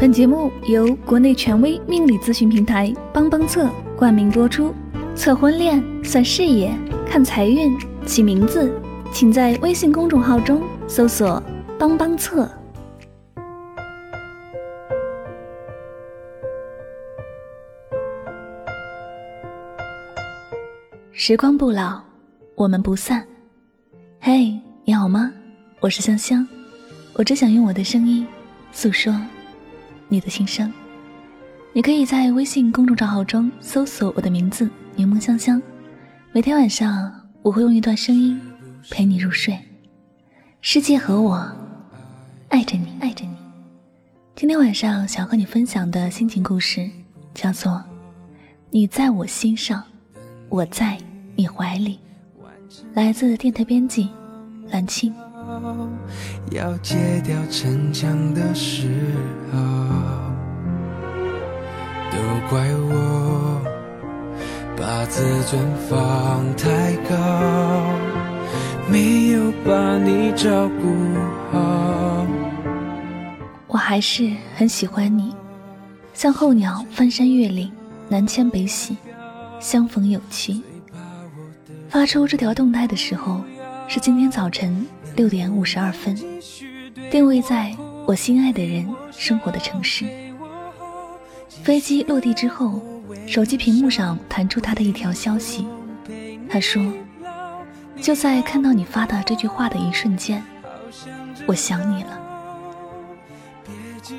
本节目由国内权威命理咨询平台帮帮测冠名播出。测婚恋、算事业、看财运、起名字，请在微信公众号中搜索“帮帮测”。时光不老，我们不散。嘿，你好吗？我是香香，我只想用我的声音诉说。你的心声，你可以在微信公众账号中搜索我的名字“柠檬香香”。每天晚上，我会用一段声音陪你入睡。世界和我爱着你，爱着你。今天晚上想和你分享的心情故事叫做《你在我心上，我在你怀里》，来自电台编辑蓝青。要戒掉逞强的时候，都怪我把自尊放太高，没有把你照顾好。我还是很喜欢你，像候鸟翻山越岭，南迁北徙，相逢有期。发出这条动态的时候，是今天早晨。六点五十二分，定位在我心爱的人生活的城市。飞机落地之后，手机屏幕上弹出他的一条消息。他说：“就在看到你发的这句话的一瞬间，我想你了。”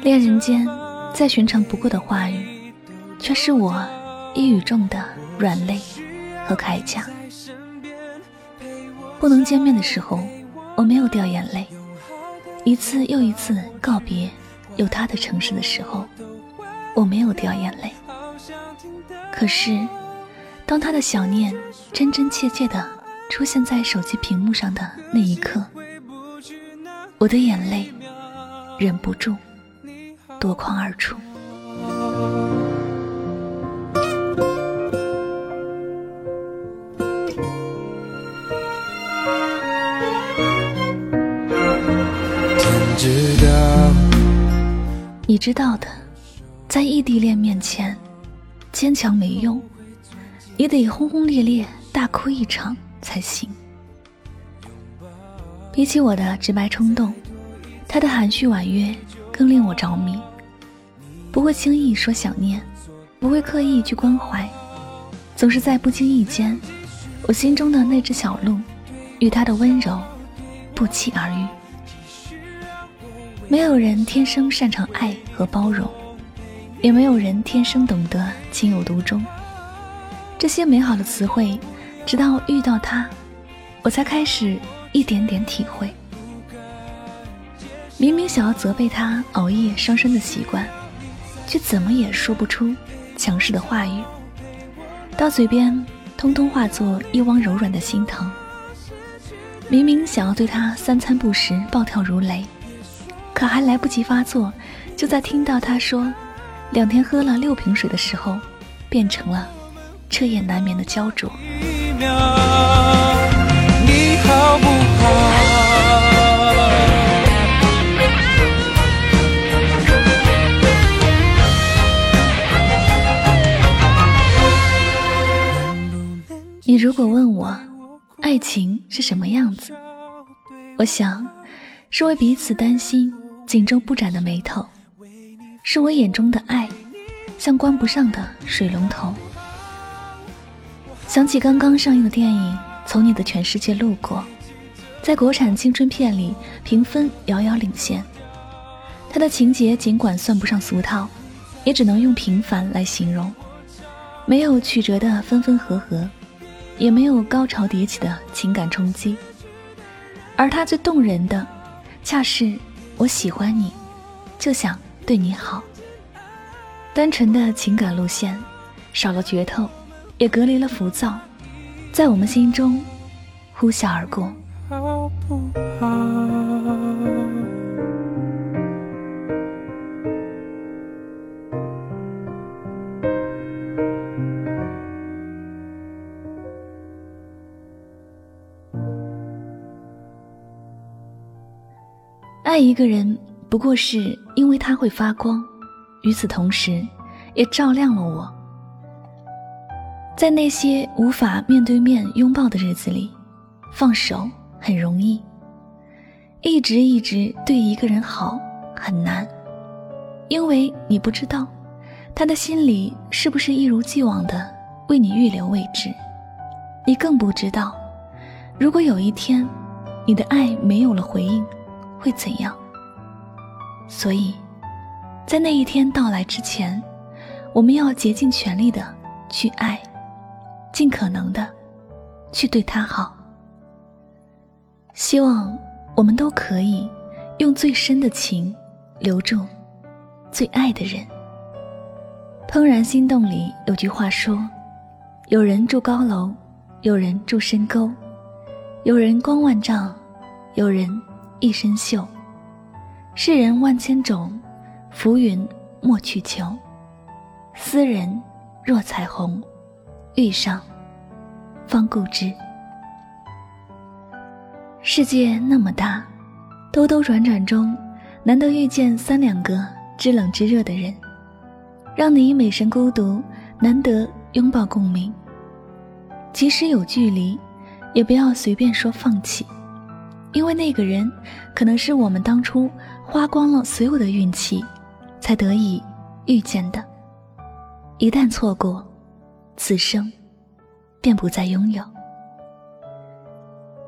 恋人间再寻常不过的话语，却是我一语中的软肋和铠甲。不能见面的时候。我没有掉眼泪，一次又一次告别有他的城市的时候，我没有掉眼泪。可是，当他的想念真真切切的出现在手机屏幕上的那一刻，我的眼泪忍不住夺眶而出。你知道的，在异地恋面前，坚强没用，也得轰轰烈烈大哭一场才行。比起我的直白冲动，他的含蓄婉约更令我着迷。不会轻易说想念，不会刻意去关怀，总是在不经意间，我心中的那只小鹿，与他的温柔不期而遇。没有人天生擅长爱和包容，也没有人天生懂得情有独钟。这些美好的词汇，直到遇到他，我才开始一点点体会。明明想要责备他熬夜伤身的习惯，却怎么也说不出强势的话语，到嘴边通通化作一汪柔软的心疼。明明想要对他三餐不食，暴跳如雷。可还来不及发作，就在听到他说两天喝了六瓶水的时候，变成了彻夜难眠的焦灼。你好不好？你如果问我，爱情是什么样子？我想，是为彼此担心。紧皱不展的眉头，是我眼中的爱，像关不上的水龙头。想起刚刚上映的电影《从你的全世界路过》，在国产青春片里评分遥遥领先。它的情节尽管算不上俗套，也只能用平凡来形容。没有曲折的分分合合，也没有高潮迭起的情感冲击，而它最动人的，恰是。我喜欢你，就想对你好。单纯的情感路线，少了决透，也隔离了浮躁，在我们心中呼啸而过。爱一个人，不过是因为他会发光，与此同时，也照亮了我。在那些无法面对面拥抱的日子里，放手很容易。一直一直对一个人好很难，因为你不知道他的心里是不是一如既往的为你预留位置，你更不知道，如果有一天你的爱没有了回应，会怎样。所以，在那一天到来之前，我们要竭尽全力的去爱。尽可能的去对他好，希望我们都可以用最深的情留住最爱的人。《怦然心动》里有句话说：“有人住高楼，有人住深沟，有人光万丈，有人一身锈。世人万千种，浮云莫去求。斯人若彩虹。”遇上，方固知。世界那么大，兜兜转转中，难得遇见三两个知冷知热的人，让你美神孤独，难得拥抱共鸣。即使有距离，也不要随便说放弃，因为那个人可能是我们当初花光了所有的运气，才得以遇见的。一旦错过。此生，便不再拥有。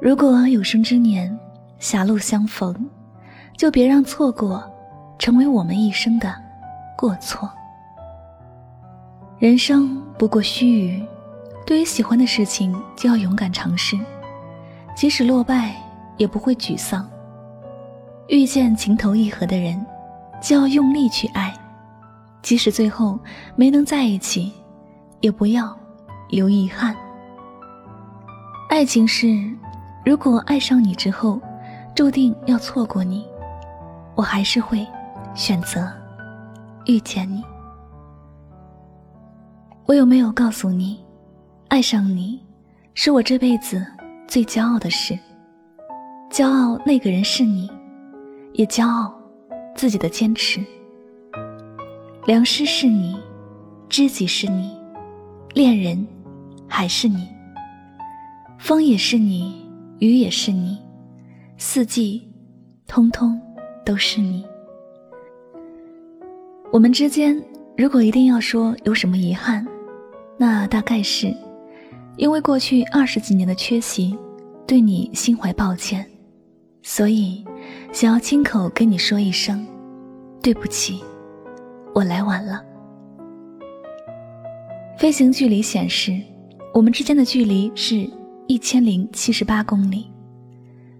如果有生之年狭路相逢，就别让错过成为我们一生的过错。人生不过须臾，对于喜欢的事情就要勇敢尝试，即使落败也不会沮丧。遇见情投意合的人，就要用力去爱，即使最后没能在一起。也不要留遗憾。爱情是，如果爱上你之后，注定要错过你，我还是会选择遇见你。我有没有告诉你，爱上你是我这辈子最骄傲的事？骄傲那个人是你，也骄傲自己的坚持。良师是你，知己是你。恋人，还是你。风也是你，雨也是你，四季，通通都是你。我们之间，如果一定要说有什么遗憾，那大概是，因为过去二十几年的缺席，对你心怀抱歉，所以想要亲口跟你说一声，对不起，我来晚了。飞行距离显示，我们之间的距离是一千零七十八公里，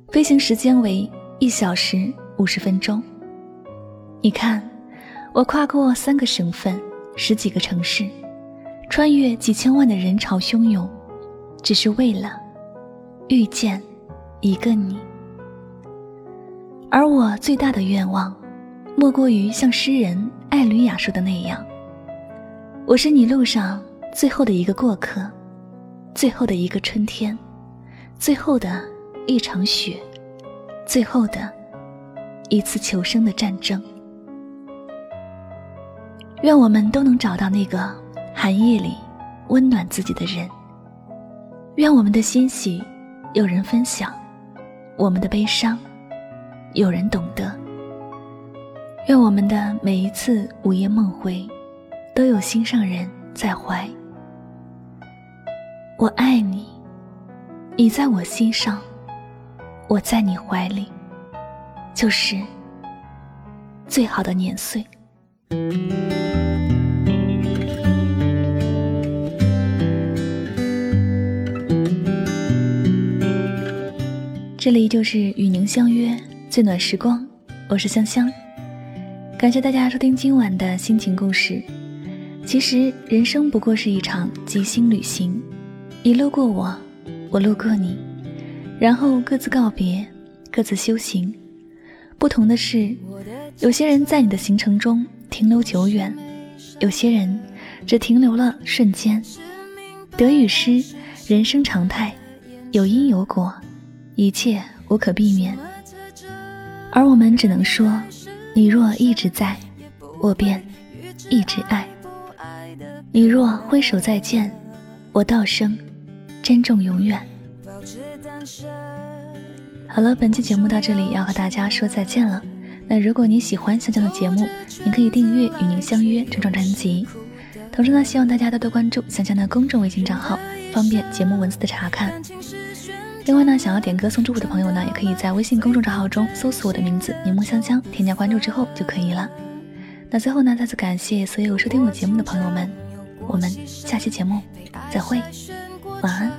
飞行时间为一小时五十分钟。你看，我跨过三个省份，十几个城市，穿越几千万的人潮汹涌，只是为了遇见一个你。而我最大的愿望，莫过于像诗人艾吕雅说的那样：“我是你路上。”最后的一个过客，最后的一个春天，最后的一场雪，最后的一次求生的战争。愿我们都能找到那个寒夜里温暖自己的人。愿我们的欣喜有人分享，我们的悲伤有人懂得。愿我们的每一次午夜梦回，都有心上人在怀。我爱你，你在我心上，我在你怀里，就是最好的年岁。这里就是与您相约最暖时光，我是香香，感谢大家收听今晚的心情故事。其实人生不过是一场即兴旅行。你路过我，我路过你，然后各自告别，各自修行。不同的是，有些人在你的行程中停留久远，有些人只停留了瞬间。得与失，人生常态，有因有果，一切无可避免。而我们只能说，你若一直在，我便一直爱。你若挥手再见，我道声珍重永远。好了，本期节目到这里要和大家说再见了。那如果你喜欢香香的节目，你可以订阅《与您相约》这张专辑。同时呢，希望大家多多关注香香的公众微信账号，方便节目文字的查看。另外呢，想要点歌送祝福的朋友呢，也可以在微信公众账号中搜索我的名字“柠檬香香”，添加关注之后就可以了。那最后呢，再次感谢所有收听我节目的朋友们，我们下期节目再会，晚安。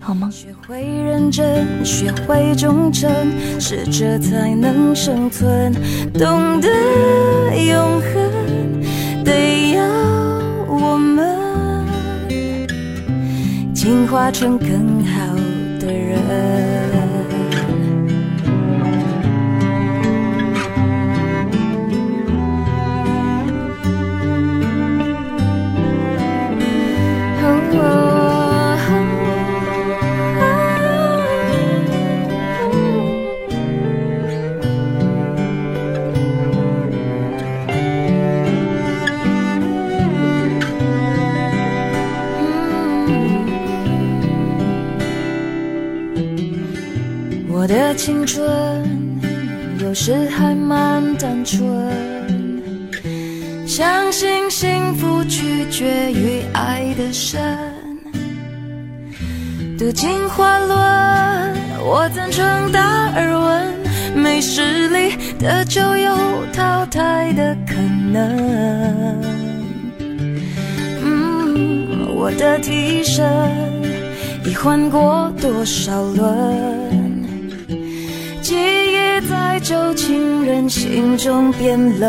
好吗？学会认真，学会忠诚，适者才能生存。懂得永恒，得要我们进化成更好的人。决于爱的深。读进化论，我赞成达尔文，没实力的就有淘汰的可能。嗯，我的替身已换过多少轮？记忆在旧情人心中变冷，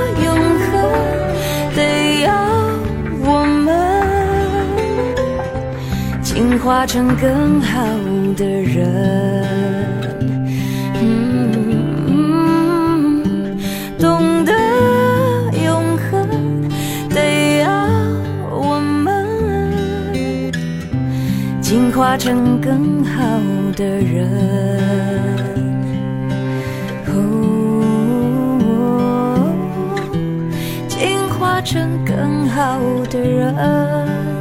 进化成更好的人。懂得永恒。对啊，我们进化成更好的人，进化成更好的人。